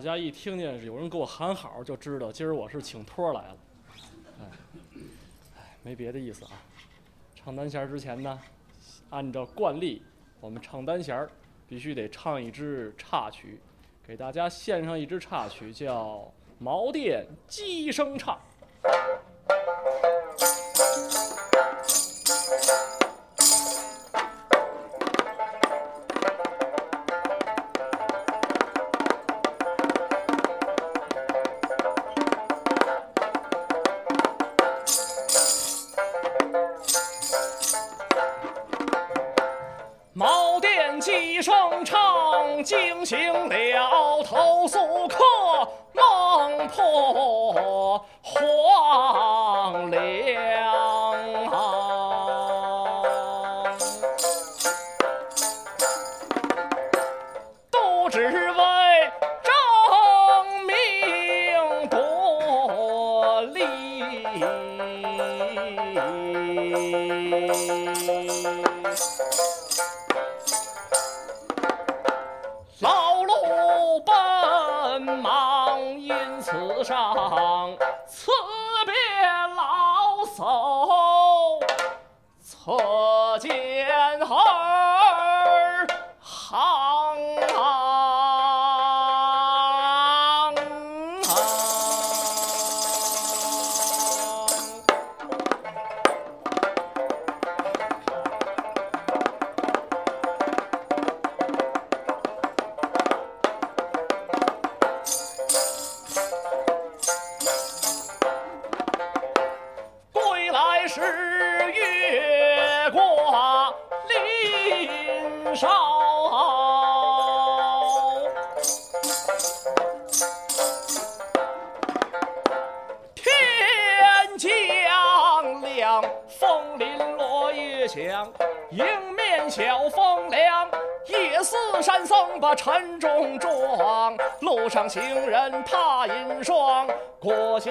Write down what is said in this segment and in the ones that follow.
大家一听见有人给我喊好，就知道今儿我是请托来了。哎，哎，没别的意思啊。唱单弦之前呢，按照惯例，我们唱单弦必须得唱一支插曲，给大家献上一支插曲，叫《毛店鸡声唱》。几声唱，惊醒了投宿客，梦破黄粱。凉。夜似山僧把晨钟撞，路上行人踏银霜。过小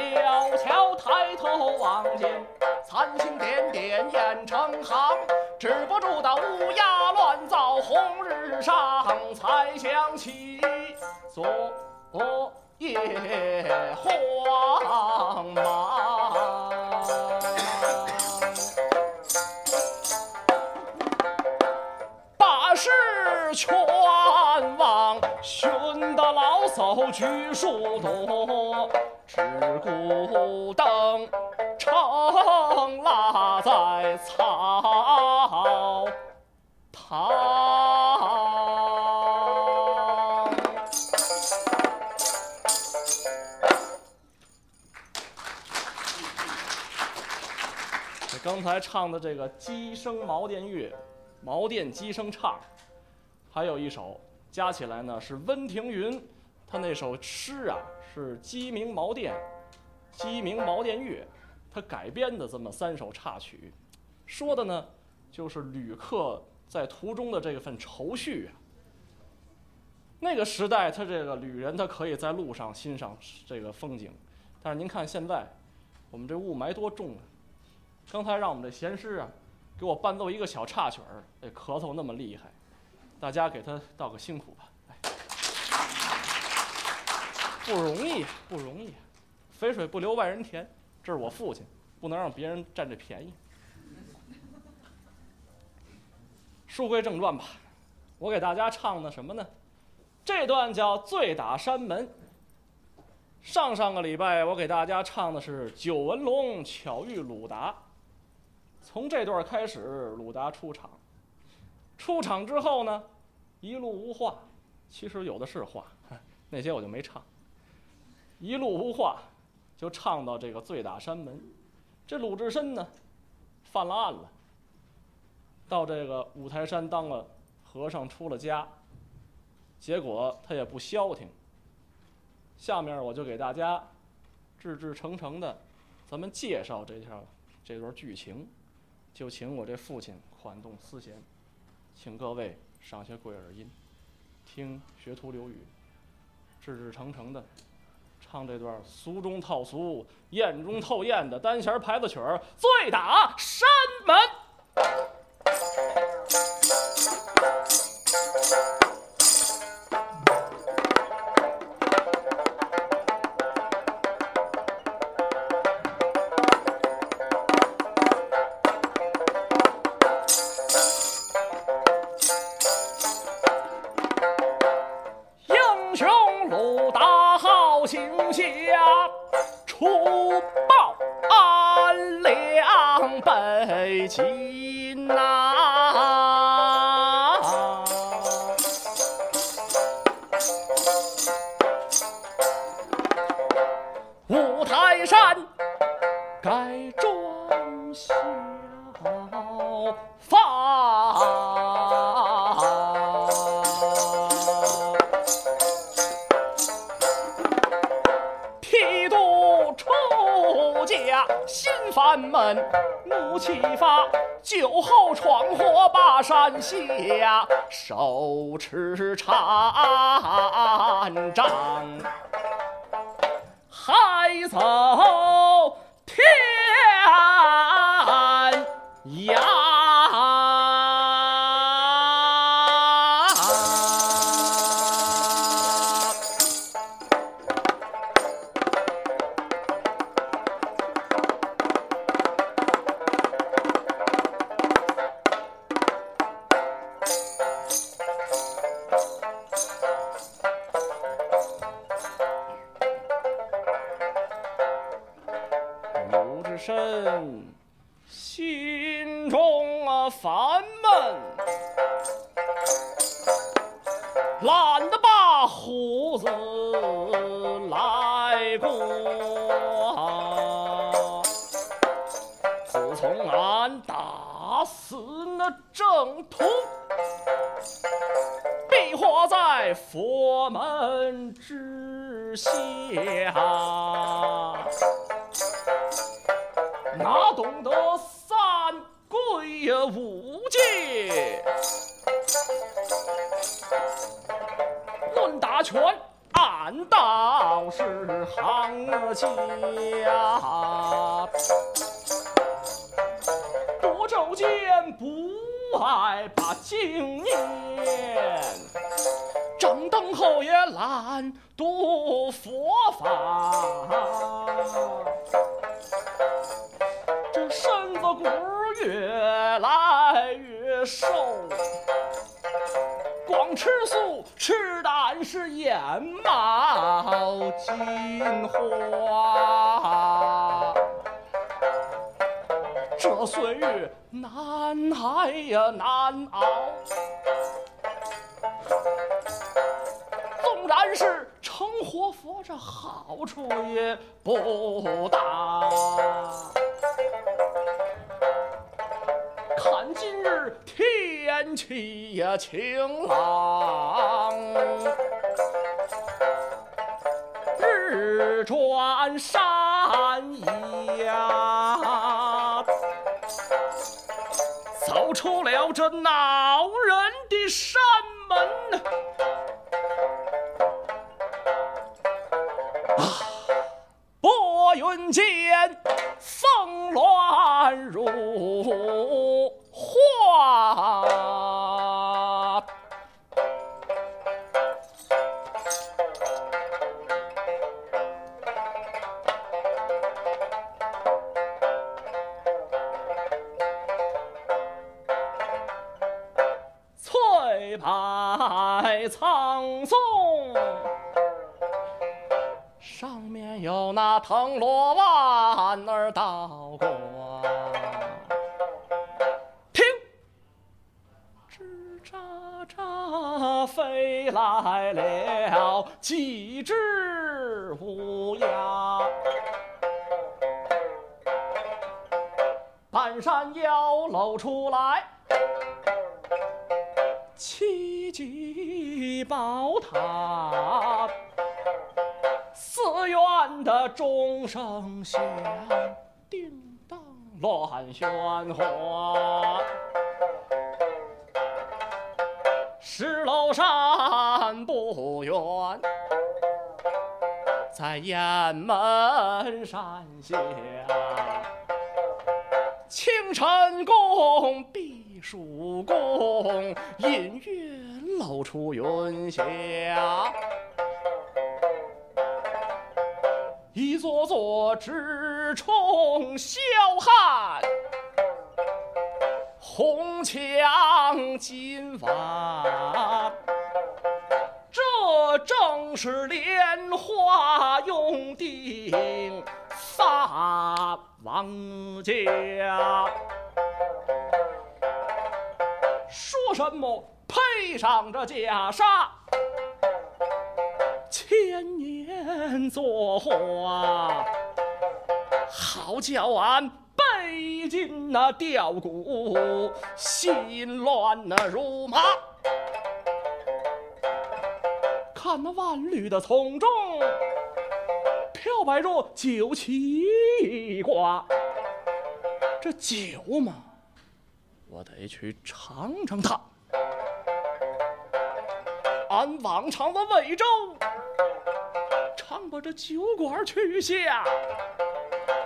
桥抬头望见，残星点点雁成行。止不住的乌鸦乱噪，红日上才想起昨夜慌忙。全忘，寻得老叟举树多，只顾灯城拉在草堂。刚才唱的这个《鸡声茅店月》，茅店鸡声唱，还有一首加起来呢是温庭筠，他那首诗啊是《鸡鸣茅店》，《鸡鸣茅店月》，他改编的这么三首插曲，说的呢就是旅客在途中的这份愁绪啊。那个时代，他这个旅人他可以在路上欣赏这个风景，但是您看现在，我们这雾霾多重啊！刚才让我们这闲师啊，给我伴奏一个小插曲儿，这咳嗽那么厉害，大家给他道个辛苦吧，不容易，不容易，肥水不流外人田，这是我父亲，不能让别人占这便宜。书归正传吧，我给大家唱的什么呢？这段叫《醉打山门》。上上个礼拜我给大家唱的是九纹龙巧遇鲁达。从这段开始，鲁达出场。出场之后呢，一路无话，其实有的是话，那些我就没唱。一路无话，就唱到这个醉打山门。这鲁智深呢，犯了案了，到这个五台山当了和尚，出了家。结果他也不消停。下面我就给大家志志诚诚的，咱们介绍这条这段剧情，就请我这父亲款动丝弦，请各位赏些贵耳音，听学徒刘宇志志诚诚的唱这段俗中套俗、艳中透艳的单弦牌子曲儿《醉打山门》。出报安良北京呐、山下，手持禅杖，还走懒得把胡子来刮。自从俺打死那郑屠，必活在佛门之下。哪懂得三规呀五戒？论打拳，俺倒是行家。夺肘间不爱把经念，正等候也懒读佛法。这身子骨越来越瘦，光吃素吃胆是眼冒金花。这岁月难挨呀难熬，纵然是成活佛，这好处也不大。今日天气呀晴朗，日转山崖，走出了这恼人的山上面有那藤萝弯儿倒挂。听，吱喳喳飞来了几只乌鸦。半山腰露出来七级宝塔，寺院的钟声响，叮当乱喧哗。石楼山不远，在雁门山下。清晨宫、避暑宫，隐约露出云霞。一座座直冲霄汉，红墙金瓦。这正是莲花用定萨王家。说什么披上这袈裟，千年作画，好叫俺背进那吊骨，心乱那如麻。看那万绿的丛中，飘摆着九旗挂，这酒嘛，我得去尝尝它。按往常的魏州，常把这酒馆去下。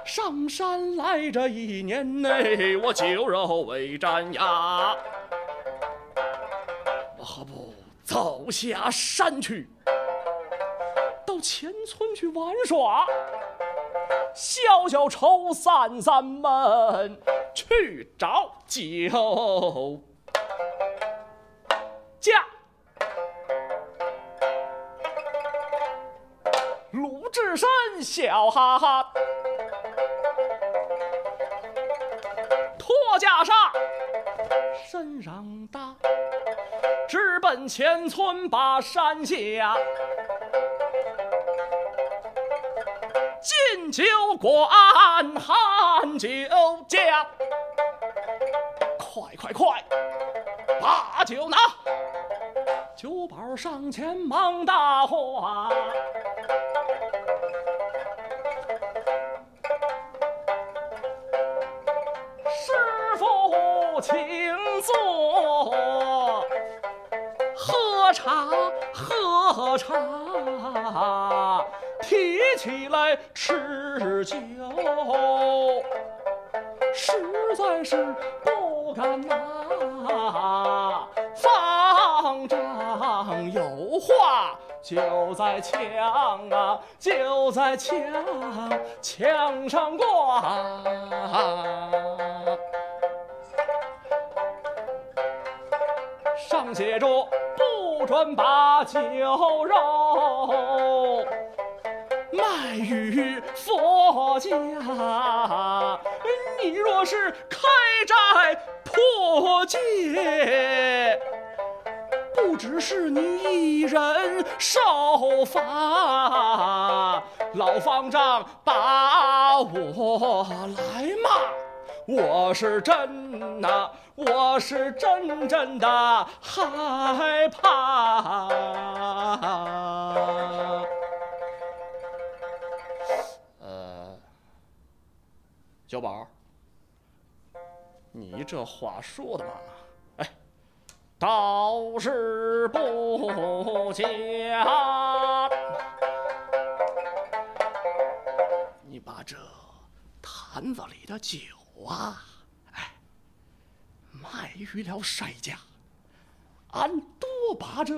上山来这一年内，我酒肉未沾牙。我何不走下山去，到前村去玩耍，消消愁，散散闷，去找酒笑哈哈。脱袈裟，身上搭，直奔前村把山下。进酒馆喊酒家，快快快，把酒拿！酒保上前忙答话。茶喝茶，提起来吃酒，实在是不敢呐。方丈有话就在墙啊，就在墙墙上挂。上写着专把酒肉卖与佛家。你若是开斋破戒，不只是你一人受罚，老方丈把我来骂。我是真呐，我是真真的害怕。呃，小宝，你这话说的嘛，哎，倒是不假。你把这坛子里的酒。啊，卖于了谁家，俺多把这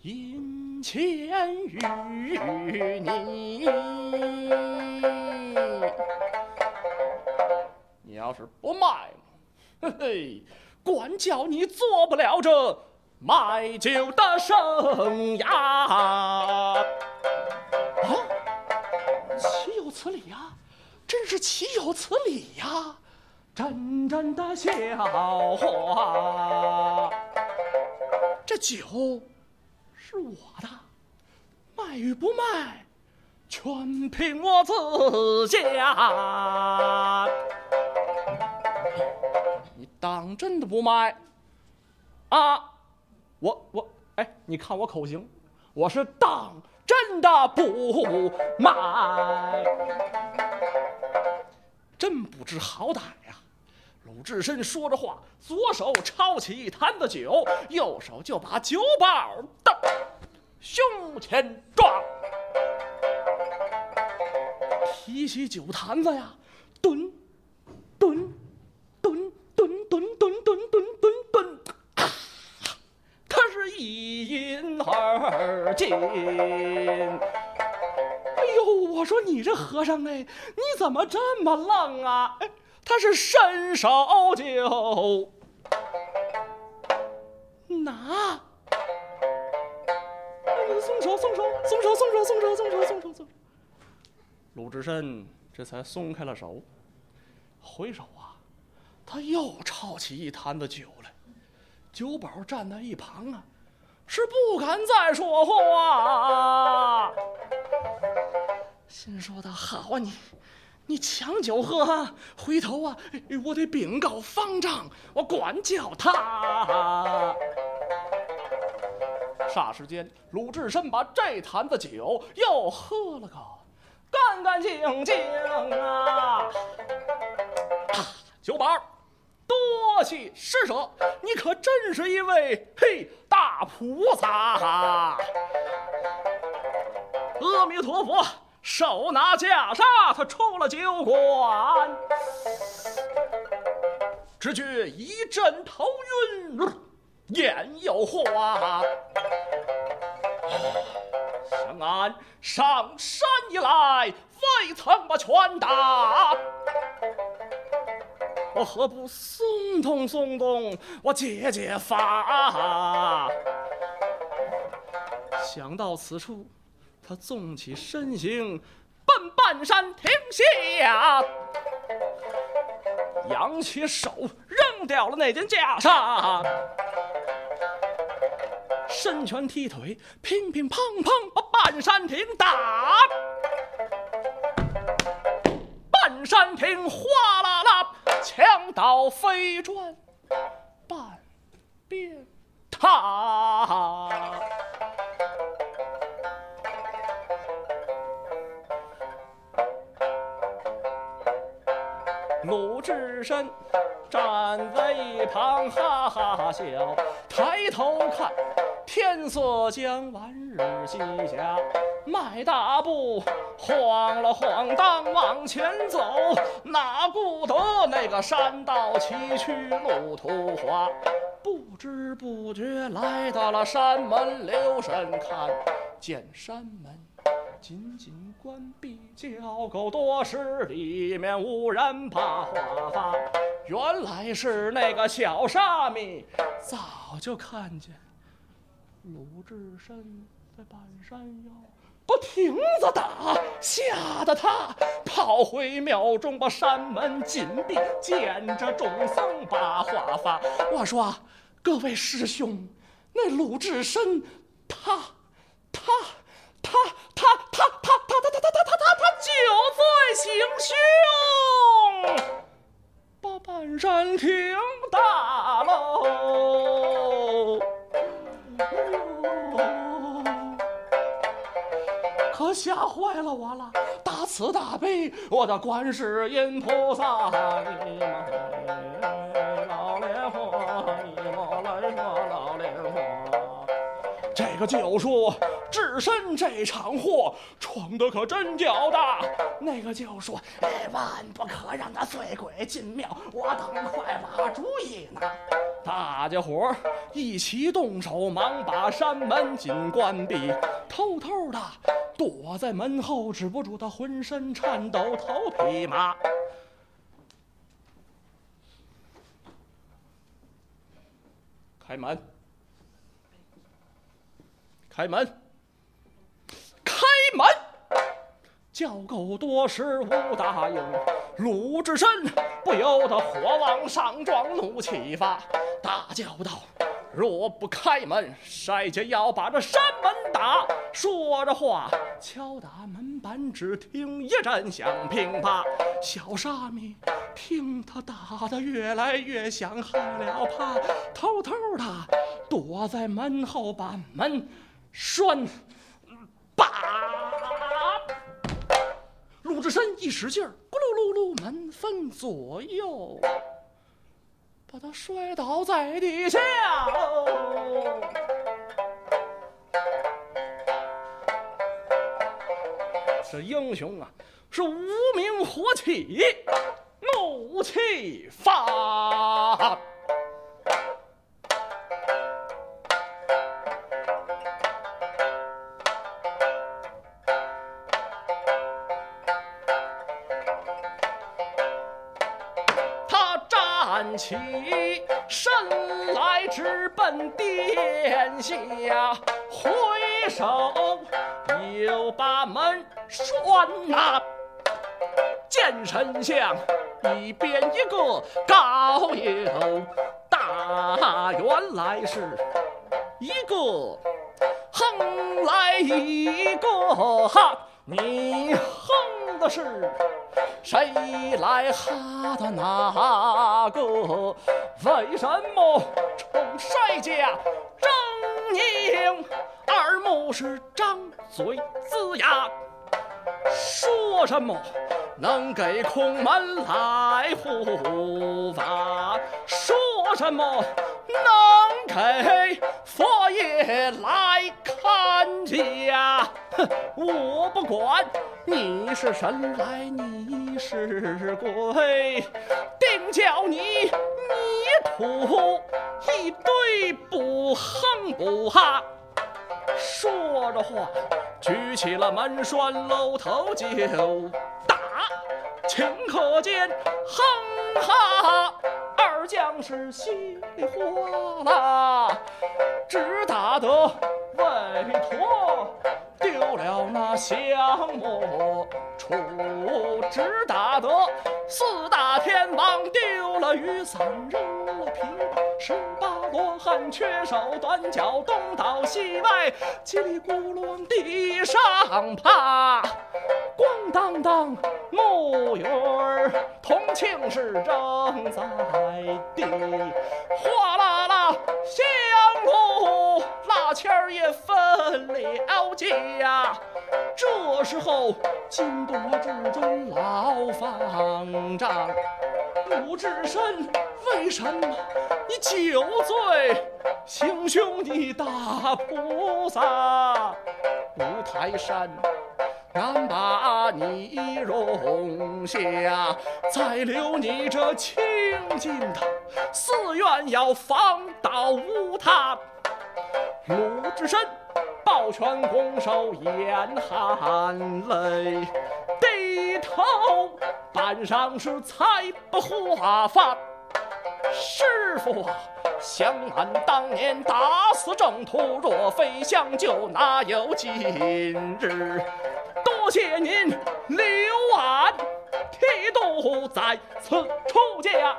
银钱与你。你要是不卖，嘿嘿，管教你做不了这卖酒的生涯。啊，岂有此理呀！真是岂有此理呀！真真的笑话。这酒是我的，卖与不卖，全凭我自家。你当真的不卖？啊，我我哎，你看我口型，我是当真的不卖。真不知好歹呀！鲁智深说着话，左手抄起一坛子酒，右手就把酒保的胸前撞，提起酒坛子呀，蹲蹲蹲蹲蹲蹲蹲蹲蹲蹲，他是一饮而尽。哎呦我说你这和尚哎，你怎么这么愣啊？哎，他是伸手就拿，松手松手松手松手松手松手松手松。鲁智深这才松开了手，回首啊，他又抄起一坛子酒来。酒保站在一旁啊，是不敢再说话。心说的好啊，你你抢酒喝，回头啊，我得禀告方丈，我管教他。霎时间，鲁智深把这坛子酒又喝了个干干净净啊！啊，九宝，多谢施舍，你可真是一位嘿大菩萨！阿弥陀佛，手拿袈裟，他出了酒馆，只觉一阵头晕，眼又花。想俺上山以来，未曾把拳打。我何不松动松动，我解解乏？想到此处，他纵起身形，奔半山亭下，扬起手，扔掉了那件袈裟，伸拳踢腿，乒乒乓乓把半山亭打，半山亭哗啦啦。墙倒飞砖，半边塌。鲁智深站在一旁哈哈笑，抬头看。天色将晚日西下，迈大步，晃了晃荡往前走，哪顾得那个山道崎岖路途滑，不知不觉来到了山门，留神看见山门紧紧关闭，叫狗多时，里面无人把话发，原来是那个小沙弥，早就看见。鲁智深在半山腰不停地打，吓得他跑回庙中，把山门紧闭，见着众僧把话发。我说：“各位师兄，那鲁智深，他，他，他，他，他，他，他，他，他，他，他，他，他酒醉行凶，把半山亭打喽。”可吓坏了我了！大慈大悲，我的观世音菩萨！你老莲花，你莫来说老莲花。这个就说只身这场祸闯的可真叫大。那个就说，哎，万不可让那醉鬼进庙，我等快把主意拿。大家伙儿一起动手，忙把山门紧关闭，偷偷的躲在门后，止不住他浑身颤抖，头皮麻。开门！开门！开门！叫够多时无答应，鲁智深不由得火往上撞，怒气发。大叫道：“若不开门，谁家要把这山门打！”说着话，敲打门板，只听一阵响，乒乓。小沙弥听他打得越来越响，害了怕，偷偷的躲在门后，把门拴把。鲁智深一使劲儿，咕噜噜噜，门分左右。把他摔倒在地下喽！这英雄啊，是无名火起，怒气发。起身来，直奔殿下，挥手又把门拴呐。见神像一边一个高又大，原来是一个哼来一个哈，你哼的是。谁来哈的那个？为什么冲谁家狰狞？二目是张嘴龇牙，说什么能给空门来护法？说什么能给佛爷来看家？哼，我不管你是神来你是鬼，定叫你泥土一堆不哼不哈。说着话，举起了门栓，搂头就打。顷刻间，哼哈，将士稀里哗啦，只打得韦陀丢了那降魔杵，只打得四大天王丢了雨伞，扔了琵琶。十八罗汉缺手短脚，东倒西歪，叽里咕噜往地上爬。咣当当，木鱼儿铜磬是正在地，哗啦，蜡签儿也分了家。这时候惊动了至尊老方丈，鲁智深，为什么你酒醉行凶的大菩萨？五台山。敢把你容下，再留你这清净的寺院，要放倒无他。鲁智深抱拳拱手，眼含泪，低头半晌是才不话发。师傅啊，想俺当年打死郑屠，若非相救，哪有今日？多谢您留俺剃度在此出家。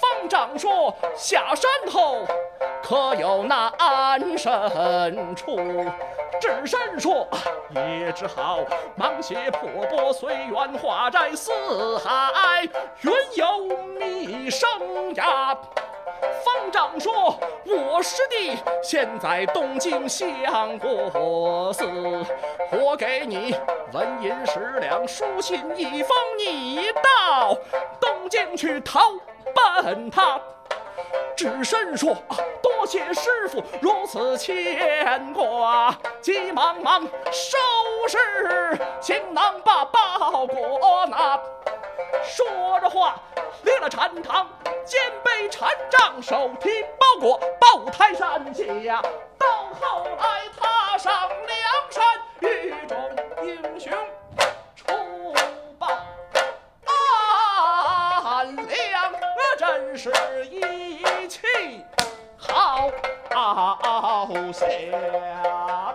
方丈说下山后可有那安身处？智深说也只好忙些破钵随缘化斋四海，原有弥生涯。方丈说：“我师弟现在东京相国寺，我给你纹银十两，书信一封，你到东京去投奔他。”智深说：“多谢师傅如此牵挂，急忙忙收拾行囊，把包裹拿。”说着话，离了禅堂，肩背禅杖，手提包裹，抱泰山下。到后来，踏上梁山，与众英雄是一气好下。